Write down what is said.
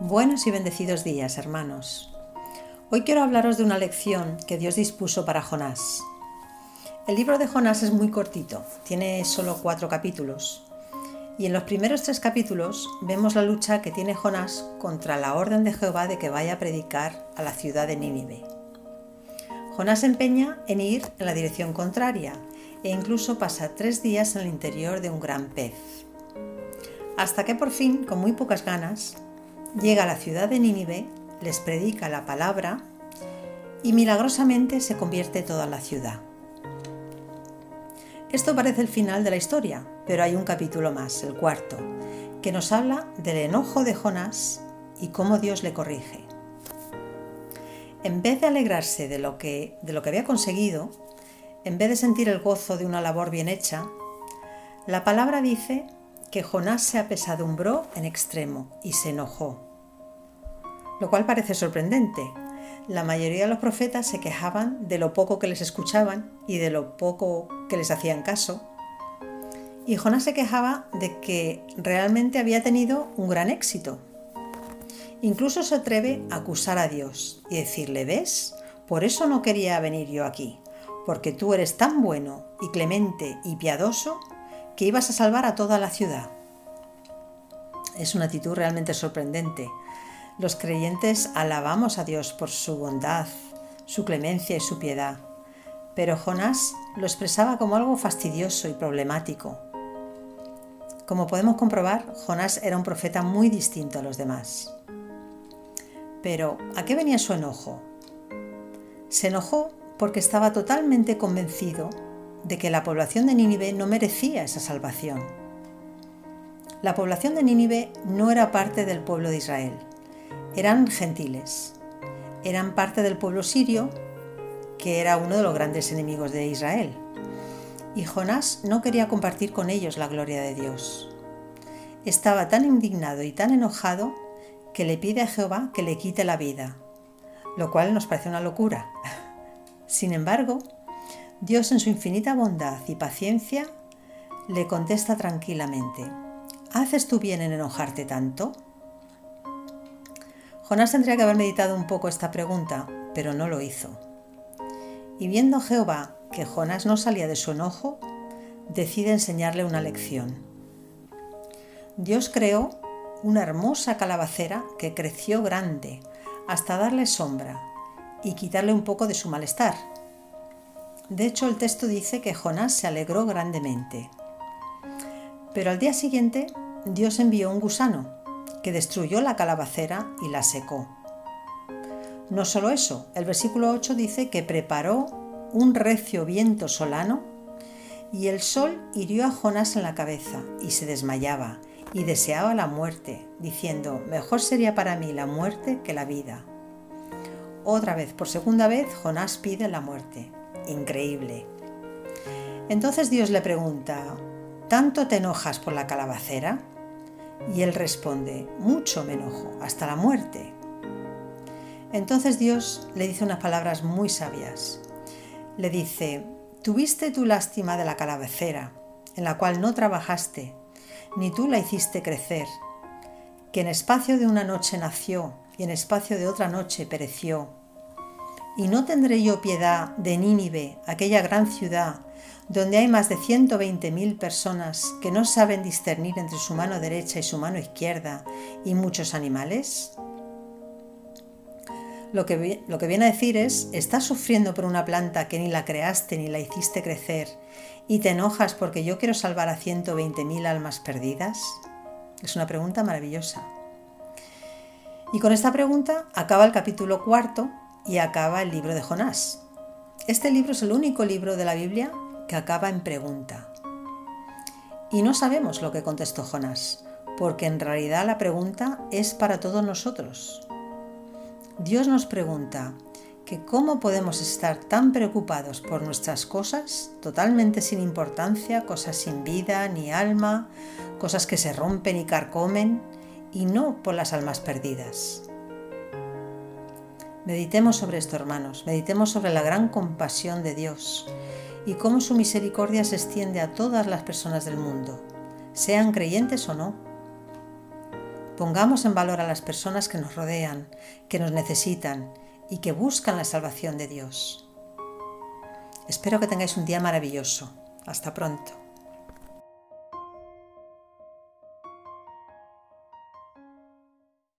Buenos y bendecidos días, hermanos. Hoy quiero hablaros de una lección que Dios dispuso para Jonás. El libro de Jonás es muy cortito, tiene solo cuatro capítulos. Y en los primeros tres capítulos vemos la lucha que tiene Jonás contra la orden de Jehová de que vaya a predicar a la ciudad de Nínive. Jonás se empeña en ir en la dirección contraria e incluso pasa tres días en el interior de un gran pez. Hasta que por fin, con muy pocas ganas, llega a la ciudad de Nínive, les predica la palabra y milagrosamente se convierte toda la ciudad. Esto parece el final de la historia, pero hay un capítulo más, el cuarto, que nos habla del enojo de Jonás y cómo Dios le corrige. En vez de alegrarse de lo que, de lo que había conseguido, en vez de sentir el gozo de una labor bien hecha, la palabra dice que Jonás se apesadumbró en extremo y se enojó. Lo cual parece sorprendente. La mayoría de los profetas se quejaban de lo poco que les escuchaban y de lo poco que les hacían caso. Y Jonás se quejaba de que realmente había tenido un gran éxito. Incluso se atreve a acusar a Dios y decirle, ¿ves? Por eso no quería venir yo aquí, porque tú eres tan bueno y clemente y piadoso que ibas a salvar a toda la ciudad. Es una actitud realmente sorprendente. Los creyentes alabamos a Dios por su bondad, su clemencia y su piedad, pero Jonás lo expresaba como algo fastidioso y problemático. Como podemos comprobar, Jonás era un profeta muy distinto a los demás. Pero, ¿a qué venía su enojo? Se enojó porque estaba totalmente convencido de que la población de Nínive no merecía esa salvación. La población de Nínive no era parte del pueblo de Israel, eran gentiles, eran parte del pueblo sirio, que era uno de los grandes enemigos de Israel. Y Jonás no quería compartir con ellos la gloria de Dios. Estaba tan indignado y tan enojado que le pide a Jehová que le quite la vida, lo cual nos parece una locura. Sin embargo, Dios en su infinita bondad y paciencia le contesta tranquilamente, ¿haces tú bien en enojarte tanto? Jonás tendría que haber meditado un poco esta pregunta, pero no lo hizo. Y viendo Jehová que Jonás no salía de su enojo, decide enseñarle una lección. Dios creó una hermosa calabacera que creció grande hasta darle sombra y quitarle un poco de su malestar de hecho, el texto dice que Jonás se alegró grandemente. Pero al día siguiente, Dios envió un gusano que destruyó la calabacera y la secó. No solo eso, el versículo 8 dice que preparó un recio viento solano y el sol hirió a Jonás en la cabeza y se desmayaba y deseaba la muerte, diciendo, mejor sería para mí la muerte que la vida. Otra vez, por segunda vez, Jonás pide la muerte increíble. Entonces Dios le pregunta, ¿tanto te enojas por la calabacera? Y él responde, mucho me enojo, hasta la muerte. Entonces Dios le dice unas palabras muy sabias. Le dice, tuviste tu lástima de la calabacera, en la cual no trabajaste, ni tú la hiciste crecer, que en espacio de una noche nació y en espacio de otra noche pereció ¿Y no tendré yo piedad de Nínive, aquella gran ciudad, donde hay más de 120.000 personas que no saben discernir entre su mano derecha y su mano izquierda y muchos animales? Lo que, lo que viene a decir es, ¿estás sufriendo por una planta que ni la creaste ni la hiciste crecer y te enojas porque yo quiero salvar a 120.000 almas perdidas? Es una pregunta maravillosa. Y con esta pregunta acaba el capítulo cuarto y acaba el libro de Jonás. Este libro es el único libro de la Biblia que acaba en pregunta. Y no sabemos lo que contestó Jonás, porque en realidad la pregunta es para todos nosotros. Dios nos pregunta que cómo podemos estar tan preocupados por nuestras cosas, totalmente sin importancia, cosas sin vida ni alma, cosas que se rompen y carcomen, y no por las almas perdidas. Meditemos sobre esto, hermanos, meditemos sobre la gran compasión de Dios y cómo su misericordia se extiende a todas las personas del mundo, sean creyentes o no. Pongamos en valor a las personas que nos rodean, que nos necesitan y que buscan la salvación de Dios. Espero que tengáis un día maravilloso. Hasta pronto.